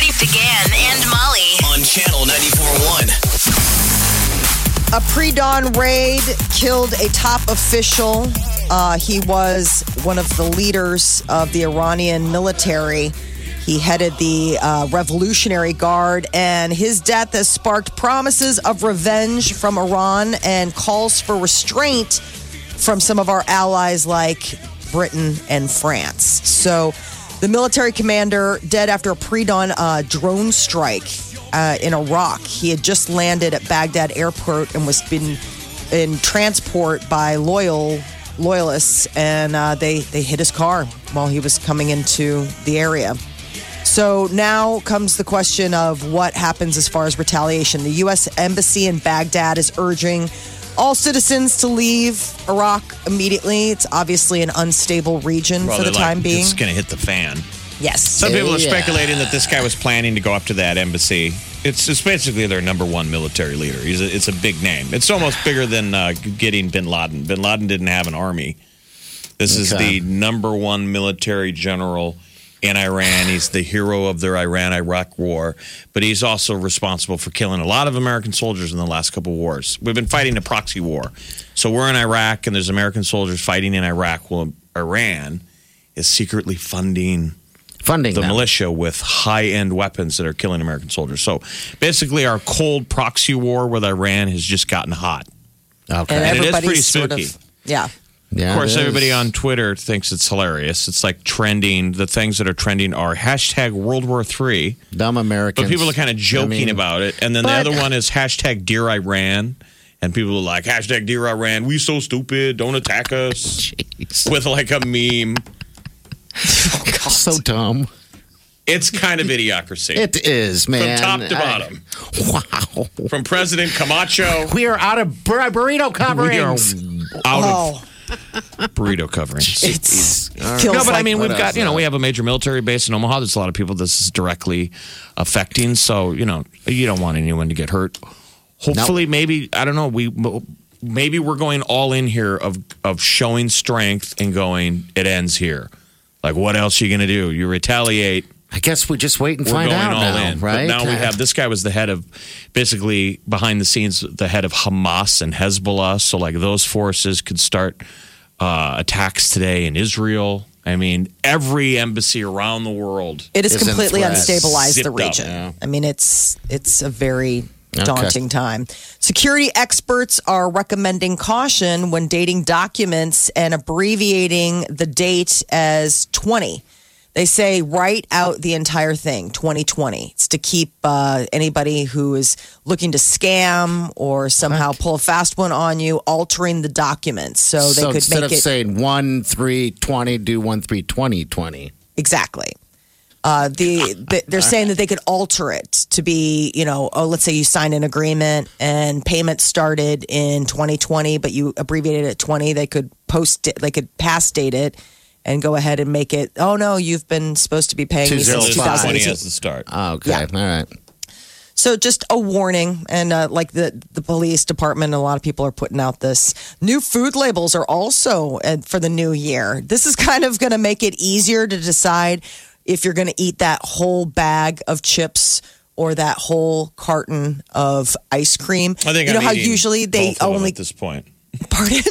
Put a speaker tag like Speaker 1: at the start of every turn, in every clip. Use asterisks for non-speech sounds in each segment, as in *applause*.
Speaker 1: With Big Party began and Molly.
Speaker 2: on channel 94.1.
Speaker 3: A pre dawn raid killed a top official. Uh, he was one of the leaders of the Iranian military. He headed the uh, Revolutionary Guard, and his death has sparked promises of revenge from Iran and calls for restraint from some of our allies like Britain and France. So, the military commander dead after a pre-dawn uh, drone strike uh, in Iraq. He had just landed at Baghdad airport and was been in transport by loyal loyalists, and uh, they they hit his car while he was coming into the area. So now comes the question of what happens as far as retaliation. The U.S. Embassy in Baghdad is urging all citizens to leave Iraq immediately. It's obviously an unstable region for the time being.
Speaker 4: It's going to hit the fan.
Speaker 3: Yes.
Speaker 4: Some people are speculating that this guy was planning to go up to that embassy. It's, it's basically their number one military leader. He's a, it's a big name. It's almost bigger than uh, getting Bin Laden. Bin Laden didn't have an army. This is
Speaker 5: Okay.
Speaker 4: the number one military general in Iran. He's the hero of their Iran Iraq war, but he's also responsible for killing a lot of American soldiers in the last couple wars. We've been fighting a proxy war. So we're in Iraq and there's American soldiers fighting in Iraq. Well, Iran is secretly funding
Speaker 5: Funding
Speaker 4: the
Speaker 5: them.
Speaker 4: militia with high end weapons that are killing American soldiers. So basically, our cold proxy war with Iran has just gotten hot.
Speaker 5: Okay.
Speaker 3: and
Speaker 4: And it is pretty
Speaker 3: sort
Speaker 4: spooky.
Speaker 3: of yeah.
Speaker 5: Yeah,
Speaker 4: of course, everybody on Twitter thinks it's hilarious. It's like trending. The things that are trending are hashtag World War Three.
Speaker 5: dumb Americans.
Speaker 4: but people are kind of joking
Speaker 5: I mean,
Speaker 4: about it. And then the other one is hashtag Dear Iran. And people are like, hashtag Dear Iran, we so stupid, don't attack us.
Speaker 5: Jeez.
Speaker 4: With like a meme. *laughs*
Speaker 5: Oh, so dumb.
Speaker 4: It's kind of idiocracy.
Speaker 5: It is, man.
Speaker 4: From top to
Speaker 5: I-
Speaker 4: bottom.
Speaker 5: wow.
Speaker 4: From President Camacho.
Speaker 5: We are out of bur- burrito coverings.
Speaker 4: We are out
Speaker 3: Oh,
Speaker 4: of burrito coverings.
Speaker 3: it's feels
Speaker 4: No, but I mean, we've got, you know, we have a major military base in Omaha. There's a lot of people this is directly affecting. So, you know, you don't want anyone to get hurt. Hopefully, maybe, I don't know, we maybe we're going all in here of, of showing strength and going, it ends here. Like, what else are you going to do? You retaliate.
Speaker 5: I guess we just wait and
Speaker 4: We're
Speaker 5: find
Speaker 4: going
Speaker 5: out
Speaker 4: all
Speaker 5: now,
Speaker 4: in.
Speaker 5: right?
Speaker 4: But now we have this guy was the head of basically behind the scenes, the head of Hamas and Hezbollah. So like those forces could start uh, attacks today in Israel. I mean, every embassy around the world.
Speaker 3: it has
Speaker 5: Is in
Speaker 3: completely
Speaker 5: threat.
Speaker 3: unstabilized the
Speaker 4: Zipped up,
Speaker 3: region.
Speaker 5: yeah.
Speaker 3: I mean, it's it's a very daunting time. Security experts are recommending caution when dating documents and abbreviating the date as 20. They say write out the entire thing, 2020. It's to keep uh, anybody who is looking to scam or somehow pull a fast one on you altering the documents so they
Speaker 5: so
Speaker 3: could
Speaker 5: instead
Speaker 3: make
Speaker 5: of
Speaker 3: it
Speaker 5: saying one three twenty, do one three twenty twenty.
Speaker 3: Exactly. Uh, the, the they're saying that they could alter it to be, you know, oh, let's say you signed an agreement and payment started in 2020, but you abbreviated it 20. They could post it, they could pass date it, and go ahead and make it. Oh no, you've been supposed to be paying me
Speaker 5: Two
Speaker 3: since
Speaker 5: zero five.
Speaker 4: 2020
Speaker 3: 2018.
Speaker 4: as the start.
Speaker 5: Oh, okay,
Speaker 3: Yeah.
Speaker 5: all right.
Speaker 3: So just a warning, and uh, like the the police department, a lot of people are putting out this new food labels are also uh, for the new year. This is *laughs* kind of going to make it easier to decide if you're going to eat that whole bag of chips or that whole carton of ice cream.
Speaker 4: I think
Speaker 3: you know
Speaker 4: I'm
Speaker 3: how usually they
Speaker 4: both of them
Speaker 3: only
Speaker 4: at this point. *laughs*
Speaker 3: pardon.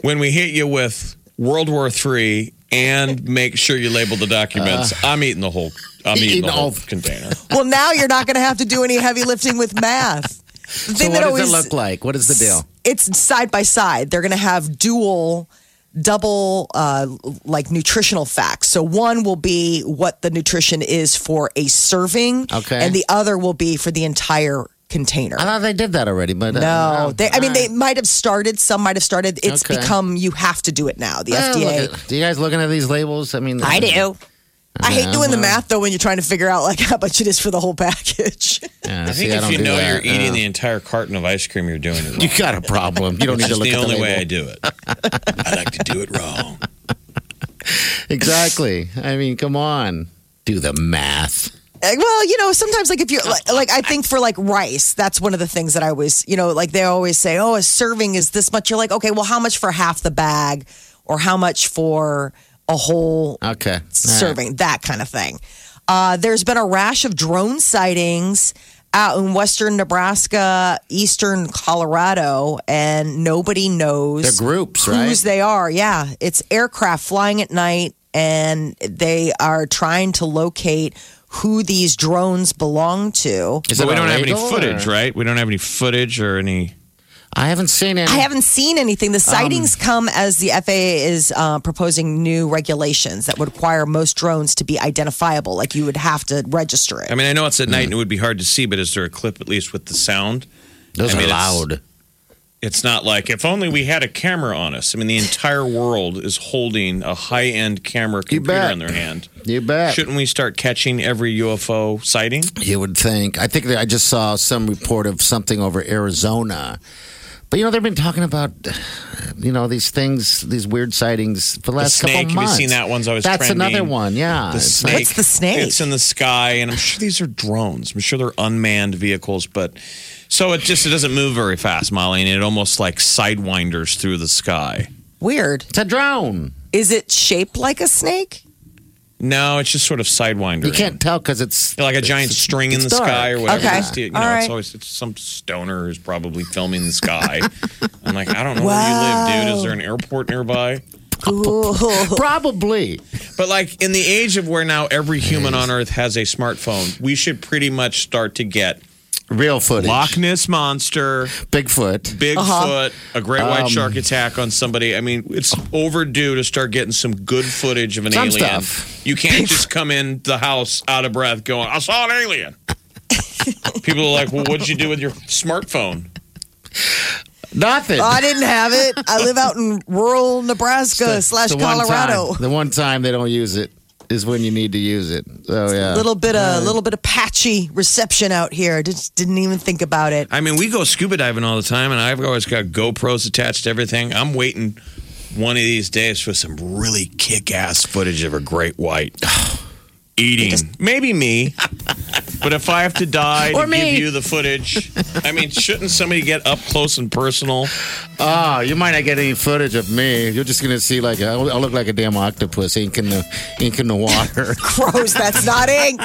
Speaker 4: When we hit you with World War III and make sure you label the documents, I'm eating the whole. I'm eating,
Speaker 5: Eating
Speaker 4: the whole
Speaker 5: all-
Speaker 4: container. *laughs*
Speaker 3: well, now you're not going to have to do any heavy lifting with math. The
Speaker 5: So what does
Speaker 3: always
Speaker 5: it look like? What is the deal?
Speaker 3: it's side by side. They're going to have dual, double, uh, like nutritional facts. So one will be what the nutrition is for a serving,
Speaker 5: Okay.
Speaker 3: and the other will be for the entire container.
Speaker 5: I thought they did that already, but uh,
Speaker 3: no, they, I mean
Speaker 5: all
Speaker 3: they might have started. Some might have started. It's
Speaker 5: Okay.
Speaker 3: become you have to do it now. The
Speaker 5: Well,
Speaker 3: FDA.
Speaker 5: at- do you guys looking at these labels? I mean,
Speaker 3: I do. I hate doing the math though when you're trying to figure out like *laughs* how much it is for the whole package.
Speaker 5: Yeah,
Speaker 4: I
Speaker 5: see,
Speaker 4: think if
Speaker 5: don't
Speaker 4: you know
Speaker 5: that.
Speaker 4: you're eating
Speaker 5: Uh,
Speaker 4: the entire carton of ice cream, you're doing it *laughs* wrong.
Speaker 5: you got a problem. You don't need to look at
Speaker 4: the
Speaker 5: at
Speaker 4: only
Speaker 5: the
Speaker 4: way I do it. I like to do it wrong. *laughs*
Speaker 5: Exactly. I mean, come on. Do the math.
Speaker 3: Uh, Well, you know, sometimes like if you're like, like I think for like rice, that's one of the things that I always, you know, like they always say, "Oh, a serving is this much." You're like, "Okay, well, how much for half the bag or how much for a whole
Speaker 5: Okay.
Speaker 3: serving?" That kind of thing. Uh, there's been a rash of drone sightings out in western Nebraska, eastern Colorado, and nobody knows
Speaker 5: They're groups,
Speaker 3: whose
Speaker 5: right?
Speaker 3: they are. Yeah, it's aircraft flying at night, and they are trying to locate who these drones belong to.
Speaker 5: Is that
Speaker 4: we don't have any footage,
Speaker 5: or-
Speaker 4: right? We don't have any footage or any.
Speaker 5: I haven't seen any.
Speaker 3: I haven't seen anything.
Speaker 5: Um,
Speaker 3: The sightings come as the FAA is uh, proposing new regulations that would require most drones to be identifiable. Like you would have to register it.
Speaker 4: I mean, I know it's at
Speaker 5: Hmm.
Speaker 4: night and it would be hard to see, but is there a clip at least with the sound?
Speaker 5: Those
Speaker 4: I mean,
Speaker 5: are
Speaker 4: it's-
Speaker 5: loud.
Speaker 4: It's not like if only we had a camera on us. I mean, the entire world is holding a high end camera computer
Speaker 5: bet.
Speaker 4: in their hand.
Speaker 5: You bet.
Speaker 4: Shouldn't we start catching every UFO sighting?
Speaker 5: You would think. I think that I just saw some report of something over Arizona. But you know, they've been talking about, you know, these things, these weird sightings for the
Speaker 4: The
Speaker 5: last
Speaker 4: snake,
Speaker 5: couple
Speaker 4: have you
Speaker 5: months.
Speaker 4: seen that one's always
Speaker 5: That's
Speaker 4: trending?
Speaker 5: another one. Yeah,
Speaker 4: The
Speaker 5: It's
Speaker 4: snake.
Speaker 3: What's the snake?
Speaker 4: It's in the sky, and I'm sure these are drones. I'm sure they're unmanned vehicles, but so it just it doesn't move very fast, Molly, and it almost like sidewinders through the sky.
Speaker 3: Weird.
Speaker 5: it's a drone.
Speaker 3: Is it shaped like a snake?
Speaker 4: No, it's just sort of sidewinder.
Speaker 5: You can't tell because it's
Speaker 4: like a giant
Speaker 5: it's-
Speaker 4: string in the
Speaker 5: dark.
Speaker 4: sky or whatever.
Speaker 3: Okay.
Speaker 4: It's, you know,
Speaker 3: All
Speaker 4: it's always it's some stoner who's probably filming the sky. *laughs* I'm like, I don't know where you live, dude. Is there an airport nearby?
Speaker 3: Ooh. *laughs*
Speaker 5: Probably.
Speaker 4: But like in the age of where now every human on Earth has a smartphone, we should pretty much start to get
Speaker 5: Real footage.
Speaker 4: Loch Ness monster,
Speaker 5: Bigfoot.
Speaker 4: Bigfoot,
Speaker 3: Uh-huh.
Speaker 4: a great white
Speaker 5: Um,
Speaker 4: shark attack on somebody. I mean, it's overdue to start getting some good footage of an
Speaker 5: Some
Speaker 4: alien.
Speaker 5: stuff.
Speaker 4: You can't *laughs* just come in the house out of breath going, I saw an alien. *laughs* People are like, well, what'd you do with your smartphone?
Speaker 5: Nothing.
Speaker 3: I didn't have it. I live out in rural Nebraska slash
Speaker 5: The one
Speaker 3: Colorado.
Speaker 5: time- the one time they don't use it is when you need to use it. So yeah.
Speaker 3: A little bit of little bit of patchy reception out here. Just didn't even think about it.
Speaker 4: I mean, we go scuba diving all the time, and I've always got GoPros attached to everything. I'm waiting one of these days for some really kick ass footage of a great white *sighs* eating. Maybe me. *laughs* But if I have to die
Speaker 5: Or
Speaker 4: to
Speaker 5: me.
Speaker 4: give you the footage, I mean, shouldn't somebody get up close and personal?
Speaker 5: Oh, you might not get any footage of me. You're just gonna see like I'll, I'll look like a damn octopus ink in the ink in the water. *laughs*
Speaker 3: Gross. That's not ink.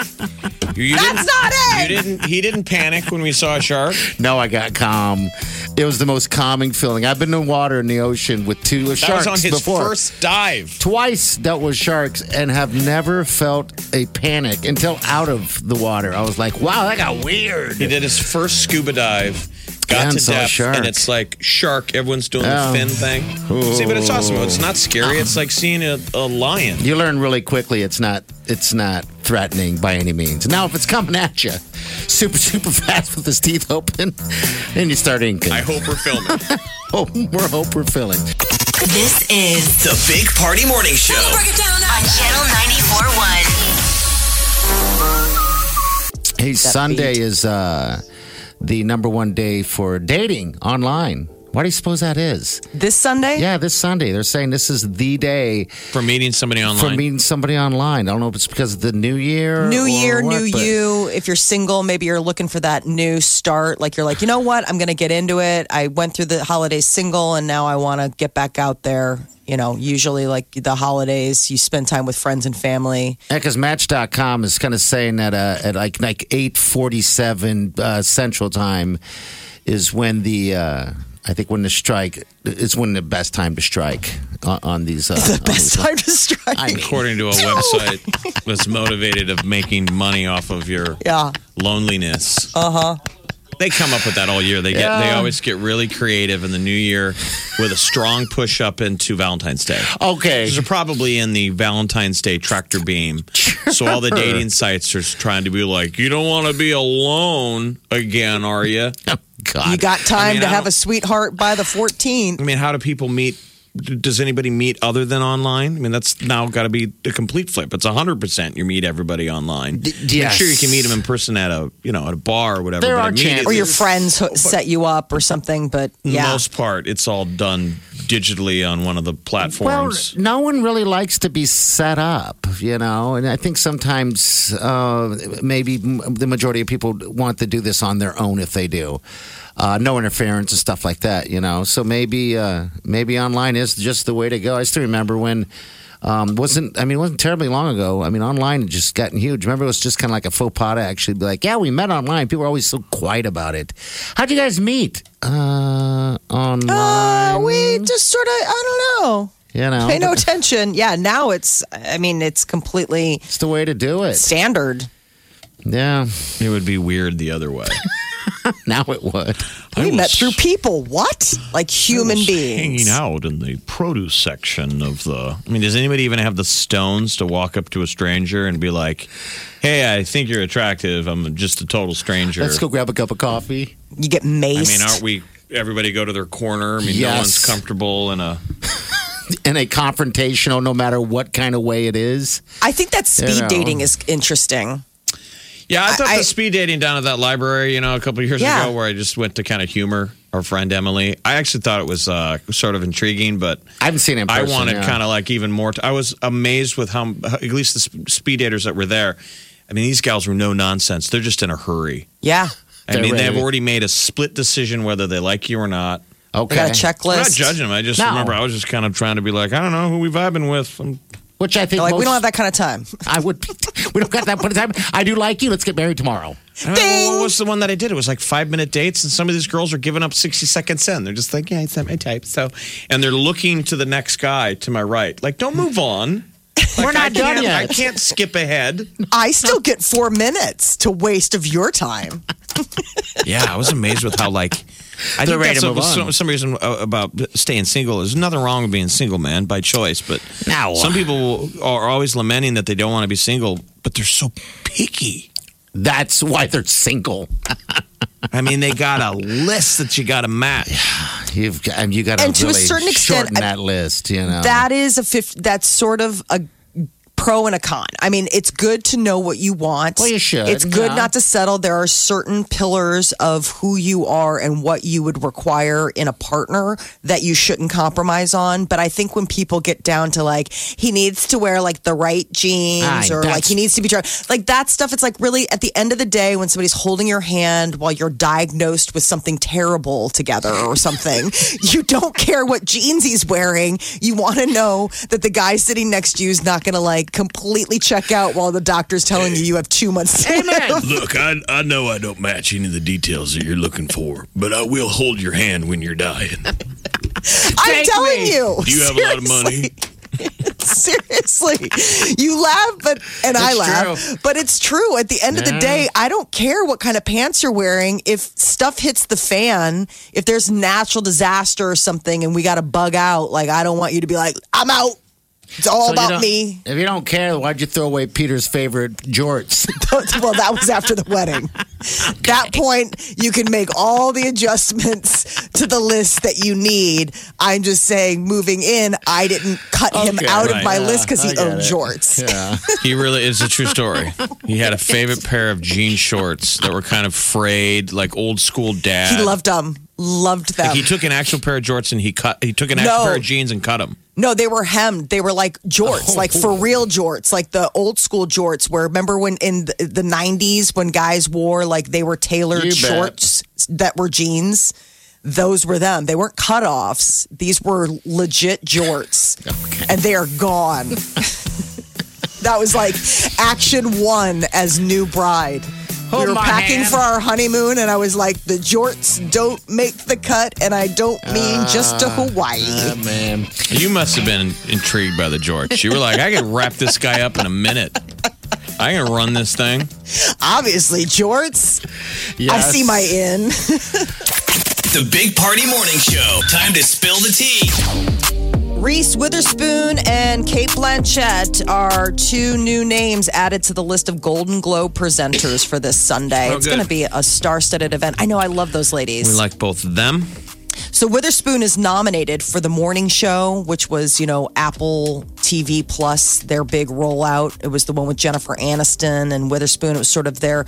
Speaker 4: You, you
Speaker 3: That's
Speaker 4: didn't,
Speaker 3: not
Speaker 4: you
Speaker 3: it.
Speaker 4: didn't. He didn't panic when we saw a shark.
Speaker 5: no, I got calm. It was the most calming feeling. I've been in water in the ocean with two
Speaker 4: That
Speaker 5: sharks
Speaker 4: was on his
Speaker 5: before.
Speaker 4: first dive.
Speaker 5: Twice dealt with sharks and have never felt a panic until out of the water. I was like, wow, that got weird.
Speaker 4: He did his first scuba dive, got
Speaker 5: And
Speaker 4: to
Speaker 5: saw a
Speaker 4: depth,
Speaker 5: shark.
Speaker 4: and it's like shark. Everyone's doing the fin thing. See, but it's awesome. It's not scary. It's like seeing a, a lion.
Speaker 5: You learn really quickly it's not it's not threatening by any means. Now if it's coming at you super super *laughs* fast with his teeth open, then you start inking.
Speaker 4: I hope we're filming. *laughs*
Speaker 5: hope we're hope we're filling.
Speaker 1: This is
Speaker 2: The Big Party Morning Show.
Speaker 1: on Channel 94.1.
Speaker 5: Hey, Sunday
Speaker 3: beat.
Speaker 5: is uh, the number one day for dating online. Why do you suppose that is?
Speaker 3: This Sunday?
Speaker 5: Yeah, this Sunday. They're saying this is the day
Speaker 4: For meeting somebody online.
Speaker 5: for meeting somebody online. I don't know if it's because of the new year.
Speaker 3: New
Speaker 5: or
Speaker 3: year,
Speaker 5: what,
Speaker 3: new
Speaker 5: but-
Speaker 3: you. If you're single, maybe you're looking for that new start. Like you're like, you know what? I'm going to get into it. I went through the holidays single and now I want to get back out there. You know, usually like the holidays, you spend time with friends and family.
Speaker 5: Yeah, because Match.com is kind of saying that uh, at like like eight forty seven uh, Central Time is when the uh, I think when the strike is when the best time to strike on, on these. Uh, *laughs*
Speaker 3: The best time to strike.
Speaker 5: I mean,
Speaker 4: According to a *laughs* website that's motivated of making money off of your
Speaker 3: yeah.
Speaker 4: loneliness. Uh huh. They come up with that all year. They get they always get really creative in the new year with a strong push up into Valentine's Day.
Speaker 5: okay,
Speaker 4: These are probably in the Valentine's Day tractor beam. So all the dating sites are trying to be like, you don't want to be alone again, are you? *laughs*
Speaker 5: God.
Speaker 3: You got time
Speaker 4: I mean,
Speaker 3: to have a sweetheart by the 14th.
Speaker 4: I mean, how do people meet does anybody meet other than online? I mean, that's now got to be a complete flip. It's hundred percent you meet everybody online.
Speaker 5: yes.
Speaker 4: I'm sure you can meet them in person at a you know at a bar or whatever.
Speaker 5: There
Speaker 4: but
Speaker 5: are chances.
Speaker 3: or your friends ho- set you up or something. But yeah,
Speaker 4: most part, it's all done digitally on one of the
Speaker 5: Well,
Speaker 4: platforms.
Speaker 5: no one really likes to be set up, you know, and I think sometimes uh, maybe m- the majority of people want to do this on their own if they do. Uh, no interference and stuff like that, you know. So maybe uh, maybe online is just the way to go. I still remember when um, wasn't I mean it wasn't terribly long ago. I mean online had just gotten huge. Remember it was just kind of like a faux pas to actually be like, yeah, we met online. People were always so quiet about it. How'd you guys meet? Uh, online.
Speaker 3: uh, we just sort of I don't know.
Speaker 5: you know,
Speaker 3: Pay no attention. Yeah, now it's. I mean, it's completely
Speaker 5: it's the way to do it.
Speaker 3: standard.
Speaker 5: Yeah.
Speaker 4: it would be weird the other way. *laughs* *laughs*
Speaker 5: Now it would.
Speaker 3: We
Speaker 4: I
Speaker 3: met through people. What? Like human
Speaker 4: was
Speaker 3: beings.
Speaker 4: hanging out in the produce section of the. I mean, does anybody even have the stones to walk up to a stranger and be like, "Hey, I think you're attractive. I'm just a total stranger."
Speaker 5: Let's go grab a cup of coffee.
Speaker 3: You get
Speaker 4: I mean, aren't we? Everybody go to their corner. I mean, no one's comfortable in a. *laughs*
Speaker 5: In a confrontational, no matter what kind of way it is.
Speaker 3: I think that speed
Speaker 5: You know.
Speaker 3: dating is interesting.
Speaker 4: Yeah, I thought
Speaker 3: I-
Speaker 4: the speed dating down at that library, you know, a couple of years
Speaker 3: Yeah.
Speaker 4: ago, where I just went to kind of humor our friend Emily. I actually thought it was uh, sort of intriguing, but
Speaker 5: I haven't seen it in
Speaker 4: I wanted
Speaker 5: yeah.
Speaker 4: kind of like even more. T- I was amazed with how, at least the sp- speed daters that were there. I mean, these gals were no nonsense. They're just in a hurry.
Speaker 3: Yeah.
Speaker 4: I
Speaker 5: They're
Speaker 4: mean, they've already made a split decision whether they like you or not.
Speaker 5: Okay.
Speaker 3: They got a checklist.
Speaker 4: I'm not judging them. I just
Speaker 5: No.
Speaker 4: remember I was just kind of trying to be like, I don't know who we vibing with. I'm,
Speaker 5: Which I think
Speaker 3: They're like, we don't have that kind of time. *laughs*
Speaker 5: I would. *laughs* we don't got that point of time. I do like you. Let's get married tomorrow.
Speaker 4: I what was the one that I did? It was like five minute dates, and some of these girls are giving up 60 seconds in. They're just like, yeah, it's not my type. So, and they're looking to the next guy to my right. Like, don't move on. *laughs*
Speaker 5: We're not done
Speaker 4: can't, I can't skip ahead.
Speaker 3: I still get four minutes to waste of your time.
Speaker 4: Yeah, I was amazed with how, like, I
Speaker 5: They're
Speaker 4: think
Speaker 5: ready
Speaker 4: that's a, some, some reason uh, about staying single. There's nothing wrong with being single, man, by choice. But
Speaker 5: No.
Speaker 4: some people are always lamenting that they don't want to be single, but they're so picky.
Speaker 5: That's why they're single. *laughs*
Speaker 4: I mean, they got a list that you got to match.
Speaker 5: You've got, and you got
Speaker 3: And to a certain extent,
Speaker 5: shorten
Speaker 3: I-
Speaker 5: that list. You know
Speaker 3: That is a fifth. That's sort of a pro and a con. I mean, it's good to know what you want.
Speaker 5: Well, you should,
Speaker 3: It's good
Speaker 5: yeah.
Speaker 3: not to settle. There are certain pillars of who you are and what you would require in a partner that you shouldn't compromise on. But I think when people get down to like he needs to wear like the right jeans
Speaker 5: Aye,
Speaker 3: or like he needs to be dressed like that stuff. It's like really at the end of the day when somebody's holding your hand while you're diagnosed with something terrible together or something, *laughs* you don't care what jeans he's wearing. You want to know that the guy sitting next to you is not going to like completely check out while the doctor's telling you you have two months to live.
Speaker 6: Look, I, I know I don't match any of the details that you're looking for, but I will hold your hand when you're dying.
Speaker 3: I'm
Speaker 5: Take
Speaker 3: telling
Speaker 5: me.
Speaker 3: you.
Speaker 6: Do you have a lot of money?
Speaker 3: Seriously, *laughs* you laugh, but and I
Speaker 5: It's
Speaker 3: laugh,
Speaker 5: true.
Speaker 3: but it's true. At the end of the day, I don't care what kind of pants you're wearing. If stuff hits the fan, if there's natural disaster or something, and we got to bug out, like I don't want you to be like, I'm out. It's all
Speaker 5: So
Speaker 3: about me.
Speaker 5: If you don't care, why'd you throw away Peter's favorite jorts? *laughs*
Speaker 3: well, that was after the wedding. That point, you can make all the adjustments to the list that you need. I'm just saying, moving in, I didn't cut him out
Speaker 4: right.
Speaker 3: of my list because he
Speaker 5: I
Speaker 3: owned
Speaker 5: it.
Speaker 3: jorts.
Speaker 5: yeah. *laughs*
Speaker 4: He really is a true story. He had a favorite pair of jean shorts that were kind of frayed, like old school dad.
Speaker 3: He loved them. Loved them.
Speaker 4: Like he took an actual pair of jorts and he cut. He took an actual
Speaker 3: No.
Speaker 4: pair of jeans and cut them.
Speaker 3: No, they were hemmed. They were like jorts, like for oh. real jorts, like the old school jorts. Where remember when in the, the '90s when guys wore like they were tailored
Speaker 5: You bet.
Speaker 3: shorts that were jeans. Those were them. They weren't cutoffs. These were legit jorts, and they are gone. *laughs* that was like action one as new bride.
Speaker 5: Hold
Speaker 3: we were packing
Speaker 5: hand.
Speaker 3: for our honeymoon, and I was like, "The jorts don't make the cut," and I don't mean just to Hawaii.
Speaker 5: Ah, *laughs* man.
Speaker 4: You must have been intrigued by the jorts. You were like, I could wrap this guy up in a minute. I can run this thing.
Speaker 3: Obviously, jorts. I see my in. *laughs*
Speaker 2: The Big Party Morning Show. Time to spill the tea.
Speaker 3: Reese Witherspoon and Cate Blanchett are two new names added to the list of Golden Globe presenters for this Sunday.
Speaker 4: Oh,
Speaker 3: it's going to be a star-studded event. I know I love those ladies.
Speaker 4: We like both of them.
Speaker 3: So Witherspoon is nominated for the morning show, which was, you know, Apple TV Plus, their big rollout. It was the one with Jennifer Aniston and Witherspoon. It was sort of their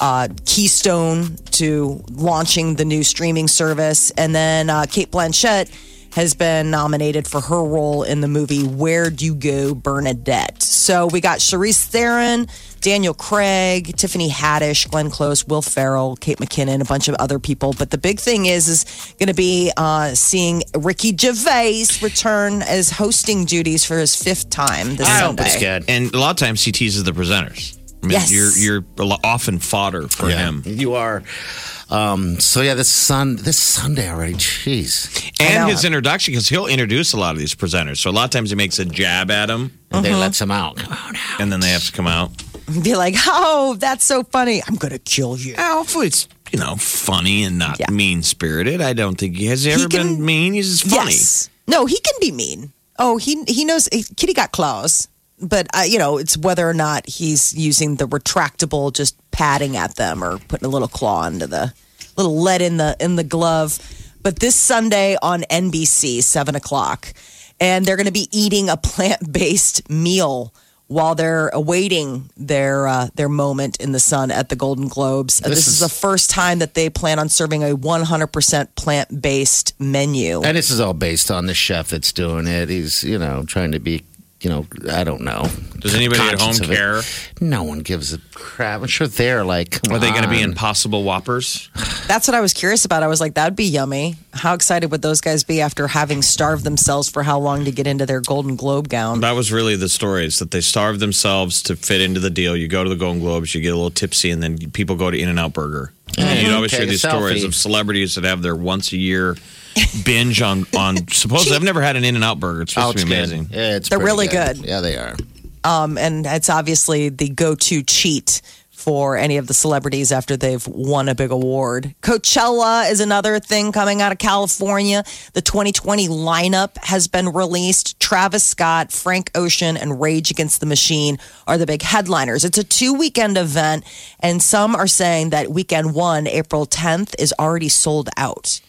Speaker 3: uh, keystone to launching the new streaming service. And then uh, Cate Blanchett has been nominated for her role in the movie Where'd You Go, Bernadette. So we got Charlize Theron, Daniel Craig, Tiffany Haddish, Glenn Close, Will Ferrell, Kate McKinnon, a bunch of other people. But the big thing is, is going to be uh, seeing Ricky Gervais return as hosting duties for his fifth time this
Speaker 5: I hope
Speaker 3: Sunday.
Speaker 5: it's good.
Speaker 4: And a lot of times he teases the presenters. I mean,
Speaker 3: Yes.
Speaker 4: you're you're often fodder for him.
Speaker 5: You are. Um, so yeah, this sun, this Sunday already. Jeez,
Speaker 4: And his introduction, because he'll introduce a lot of these presenters. So a lot of times he makes a jab at them,
Speaker 5: and
Speaker 3: Mm-hmm.
Speaker 5: they lets him out. Come on now.
Speaker 4: and then they have to come out.
Speaker 3: Be like, oh, that's so funny. I'm going to kill you.
Speaker 4: Uh, Hopefully it's you know funny and not
Speaker 3: Yeah.
Speaker 4: mean spirited. I don't think he has he ever
Speaker 3: can-
Speaker 4: been mean. He's just funny.
Speaker 3: Yes. No, he can be mean. Oh, he he knows. Kitty got claws, but uh, you know, it's whether or not he's using the retractable, just patting at them or putting a little claw into the little lead in the in the glove. But this Sunday on NBC, seven o'clock, and they're going to be eating a *laughs* plant based meal. While they're awaiting their uh, their moment in the sun at the Golden Globes, Uh,
Speaker 5: This
Speaker 3: this, is
Speaker 5: is-
Speaker 3: the first time that they plan on serving a 100% plant based menu.
Speaker 5: And this is all based on the chef that's doing it. He's you know trying to be. You know, I don't know.
Speaker 4: Does anybody at home
Speaker 5: Conscious of it.
Speaker 4: care?
Speaker 5: No one gives a crap. I'm sure they're like, come
Speaker 4: Are they going to be impossible whoppers?
Speaker 3: That's what I was curious about. I was like, that'd be yummy. How excited would those guys be after having starved themselves for how long to get into their Golden Globe gown?
Speaker 4: That was really the story: is that they starve themselves to fit into the deal. You go to the Golden Globes, you get a little tipsy, and then people go to In and Out Burger. And you'd always
Speaker 5: Take
Speaker 4: hear
Speaker 5: a
Speaker 4: these stories of celebrities that have their once a year *laughs* binge on on. *laughs* Supposedly, I've never had an In and Out Burger. It's
Speaker 5: Oh,
Speaker 4: supposed
Speaker 5: it's
Speaker 4: to be
Speaker 5: good.
Speaker 4: amazing.
Speaker 5: Yeah, it's
Speaker 3: They're
Speaker 5: pretty
Speaker 3: really good.
Speaker 5: Yeah, they are.
Speaker 3: Um, and it's obviously the go to cheat for any of the celebrities after they've won a big award. Coachella is another thing coming out of California. The 2020 lineup has been released. Travis Scott, Frank Ocean, and Rage Against the Machine are the big headliners. It's a two weekend event, and some are saying that weekend one, April 10th, is already sold out.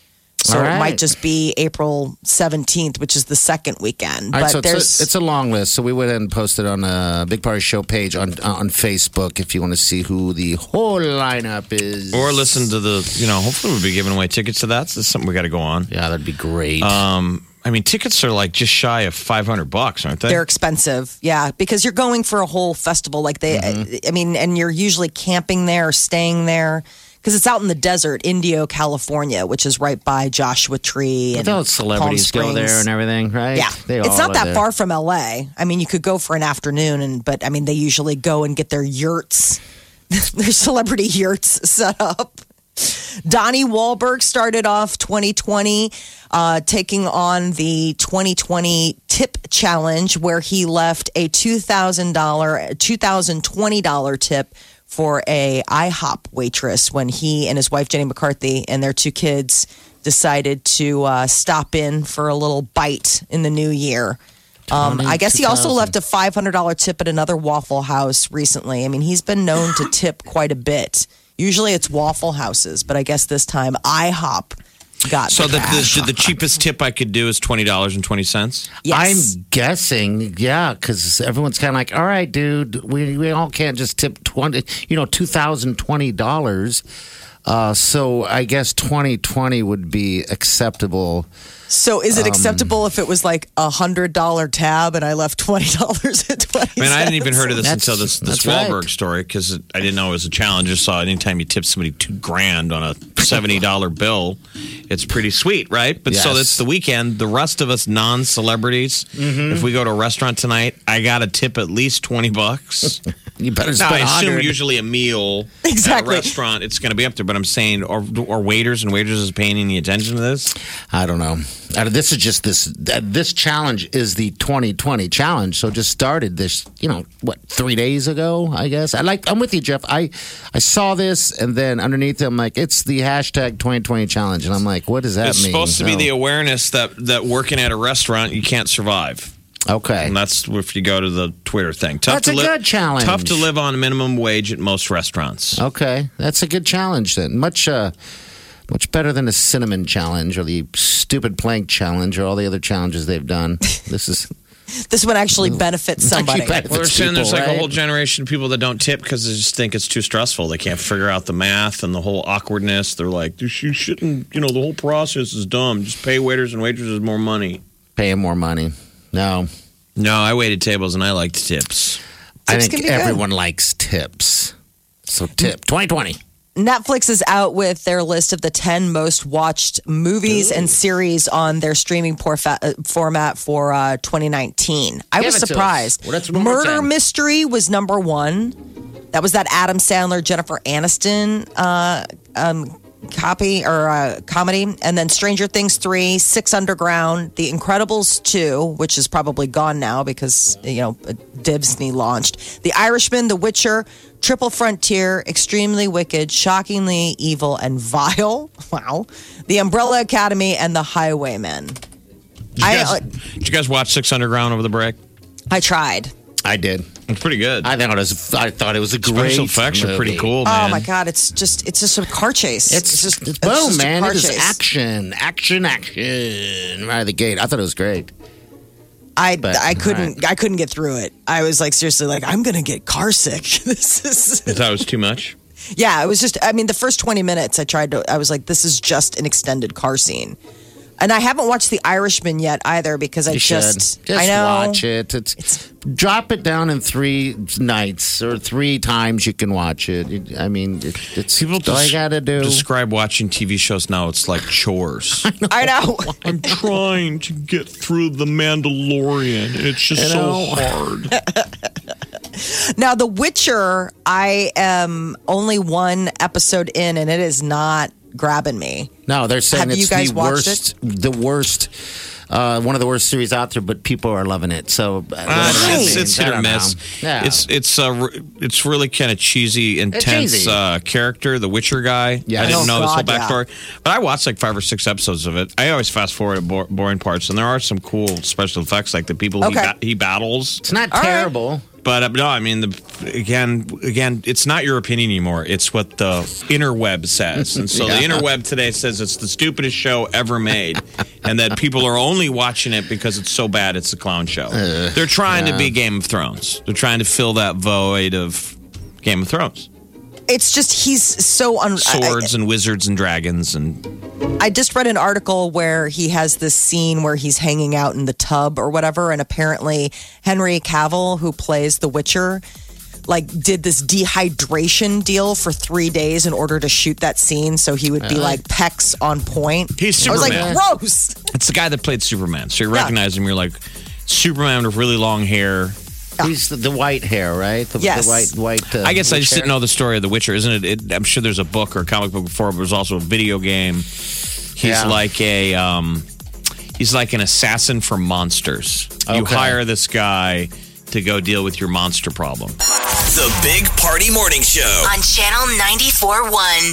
Speaker 3: So
Speaker 5: All
Speaker 3: it might just be April 17th, which is the second weekend.
Speaker 5: All right,
Speaker 3: but
Speaker 5: so it's
Speaker 3: there's
Speaker 5: a, it's a long list. So we went ahead and posted on a Big Party Show page on on Facebook if you want to see who the whole lineup is.
Speaker 4: Or listen to the, you know, hopefully we'll be giving away tickets to that. So that's something we got to go on.
Speaker 5: Yeah, that'd be great.
Speaker 4: Um, I mean, tickets are like just shy of 500 bucks, aren't they?
Speaker 3: They're expensive, yeah, because you're going for a whole festival. Like they,
Speaker 5: Mm-hmm.
Speaker 3: I mean, and you're usually camping there or staying there because it's out in the desert, Indio, California, which is right by Joshua Tree and
Speaker 5: Those celebrities go there and everything, right?
Speaker 3: Yeah,
Speaker 5: They
Speaker 3: it's not that
Speaker 5: there.
Speaker 3: far from LA. I mean, you could go for an afternoon, and but I mean, they usually go and get their yurts, *laughs* their celebrity yurts set up. Donnie Wahlberg started off 2020 uh, taking on the 2020 tip challenge, where he left a $2,000, $2,020 tip for a IHOP waitress when he and his wife Jenny McCarthy and their two kids decided to uh, stop in for a little bite in the new year. Um, I guess he also left a $500 tip at another Waffle House recently. I mean, he's been known to *gasps* tip quite a bit. Usually it's Waffle Houses, but I guess this time IHOP got
Speaker 4: so
Speaker 3: the
Speaker 4: the, the, the cheapest tip I could do is $20.20.
Speaker 3: yes.
Speaker 5: I'm guessing, yeah, because everyone's kind of like, all right, dude, we, we all can't just tip 20, you know, $2,020. Uh, so I guess 2020 would be acceptable.
Speaker 3: so is
Speaker 4: um,
Speaker 3: it acceptable if it was like a hundred dollar tab and I left twenty dollars at twenty?
Speaker 4: I mean, I hadn't even heard of this
Speaker 5: That's-
Speaker 4: until this, this
Speaker 5: that's right.
Speaker 4: Wahlberg story because I didn't know it was a challenge. I just saw anytime you tip somebody two grand on a $70 bill, it's pretty sweet, right? But so
Speaker 5: Yes.
Speaker 4: it's the weekend. The rest of us non celebrities,
Speaker 5: Mm-hmm.
Speaker 4: if we go to a restaurant tonight, I got to tip at least 20 bucks. *laughs*
Speaker 5: You better
Speaker 4: Now,
Speaker 5: spend
Speaker 4: I assume
Speaker 5: 100.
Speaker 4: usually a meal
Speaker 3: Exactly.
Speaker 4: at a restaurant, it's going to be up there. But I'm saying, are, are waiters and waitresses paying any attention to this?
Speaker 5: I don't know. Uh, This is just this. Uh, this challenge is the 2020 challenge. So just started this. You know what? Three days ago, I guess. I like. I'm with you, Jeff. I I saw this, and then underneath it, I'm like, it's the hashtag 2020 challenge, and I'm like, what does that
Speaker 4: it's
Speaker 5: mean?
Speaker 4: It's supposed to be
Speaker 5: Oh,
Speaker 4: the awareness that that working at a restaurant you can't survive.
Speaker 5: Okay.
Speaker 4: And that's if you go to the Twitter thing. Tough
Speaker 5: That's
Speaker 4: to
Speaker 5: a
Speaker 4: li-
Speaker 5: good challenge.
Speaker 4: Tough to live on minimum wage at most restaurants.
Speaker 5: Okay, that's a good challenge then. Much uh, Much better than a cinnamon challenge or the stupid plank challenge or all the other challenges they've done. *laughs* This is
Speaker 3: This one actually benefits somebody.
Speaker 5: Actually benefits
Speaker 4: Well, they're saying there's
Speaker 5: people,
Speaker 4: like a whole generation of people that don't tip because they just think it's too stressful. They can't figure out the math and the whole awkwardness. They're like, you shouldn't, you know, the whole process is dumb. Just pay waiters and waitresses more money.
Speaker 5: paying more money. No,
Speaker 4: No, I waited tables and I liked tips.
Speaker 5: I
Speaker 3: Tips
Speaker 5: think
Speaker 3: can be good.
Speaker 5: everyone likes tips. So tip 2020.
Speaker 3: Netflix is out with their list of the 10 most watched movies and series on their streaming porfa- uh, format for uh, 2019. I
Speaker 5: Give
Speaker 3: was
Speaker 5: it to us.
Speaker 3: surprised.
Speaker 5: Well,
Speaker 3: Murder Mystery was number one. That was that Adam Sandler, Jennifer Aniston uh, um, copy or uh, comedy. And then Stranger Things 3, Six Underground, The Incredibles 2, which is probably gone now because, you know, Disney launched. The Irishman, The Witcher, Triple Frontier, Extremely Wicked, Shockingly Evil, and Vile. *laughs* Wow. The Umbrella Academy and The Highwaymen.
Speaker 4: Did you,
Speaker 3: I- uh,
Speaker 4: did you guys watch Six Underground over the break?
Speaker 3: I tried.
Speaker 5: I did.
Speaker 4: It's pretty good.
Speaker 5: I thought it was. I thought it was a great.
Speaker 4: Special effects are pretty
Speaker 5: movie.
Speaker 4: cool,
Speaker 3: Oh my god, it's just it's just a car chase.
Speaker 5: It's,
Speaker 3: just
Speaker 5: it's
Speaker 3: it's
Speaker 5: boom,
Speaker 3: just
Speaker 5: man.
Speaker 3: car
Speaker 5: It is
Speaker 3: chase.
Speaker 5: action, action, action. Right out of the gate. I thought it was great.
Speaker 3: I
Speaker 5: But,
Speaker 3: I couldn't I couldn't get through it. I was like seriously like I'm gonna get car sick. *laughs* this is
Speaker 4: I thought it was too much.
Speaker 3: yeah. It was just I mean the first 20 minutes I tried to I was like this is just an extended car scene, and I haven't watched The Irishman yet either because I
Speaker 5: You
Speaker 3: just,
Speaker 5: should just
Speaker 3: I know
Speaker 5: watch it. It's, drop it down in three nights or three times. You can watch it. It- I mean, it, it's
Speaker 4: People
Speaker 5: all
Speaker 4: des-
Speaker 5: you got to do.
Speaker 4: describe watching TV shows now. It's like chores. *laughs*
Speaker 3: I know. *laughs*
Speaker 4: I'm trying to get through the Mandalorian. It's just so hard. *laughs*
Speaker 3: Now, The Witcher, I am only one episode in, and it is not grabbing me.
Speaker 5: no, they're saying
Speaker 3: Have
Speaker 5: it's
Speaker 3: you guys
Speaker 5: the
Speaker 3: watched
Speaker 5: worst. The worst. Uh, one of the worst series out there, but people are loving it. So uh,
Speaker 4: Uh, it's, it's hit or miss.
Speaker 5: Yeah.
Speaker 4: It's it's uh, re- it's really kind of cheesy, intense
Speaker 5: cheesy.
Speaker 4: uh, character. The Witcher guy.
Speaker 5: Yeah.
Speaker 4: I didn't
Speaker 3: Oh,
Speaker 4: know this whole
Speaker 3: God, yeah.
Speaker 4: backstory, but I watched like five or six episodes of it. I always fast forward to bo- boring parts, and there are some cool special effects, like the people he, ba- he battles.
Speaker 5: It's not
Speaker 3: All right.
Speaker 4: But uh, no, I mean, the, again, again, it's not your opinion anymore. It's what the interweb says, and so the
Speaker 5: Yeah.
Speaker 4: interweb today says it's the stupidest show ever made, and that people are only watching it because it's so bad. It's a clown show. They're trying to be Game of Thrones. They're trying to fill that void of Game of Thrones,
Speaker 3: It's just he's so un. I-
Speaker 4: swords and wizards and dragons, and
Speaker 3: I just read an article where he has this scene where he's hanging out in the tub or whatever, and apparently Henry Cavill, who plays The Witcher, like did this dehydration deal for three days in order to shoot that scene, so he would be uh-huh. like pecs on point.
Speaker 4: He's
Speaker 3: I was like, gross.
Speaker 4: it's the guy that played Superman. So you
Speaker 3: Yeah.
Speaker 4: recognize him. You're like Superman with really long hair.
Speaker 5: He's the, the white hair, right? The,
Speaker 3: Yes.
Speaker 5: the white, white. Uh,
Speaker 4: I guess I just
Speaker 5: hair.
Speaker 4: didn't know the story of The Witcher, isn't it? it I'm sure there's a book or a comic book before, but there's also a video game. He's
Speaker 5: Yeah.
Speaker 4: like a um, he's like an assassin for monsters. You hire this guy to go deal with your monster problem.
Speaker 2: The Big Party Morning Show.
Speaker 1: on Channel 94.1.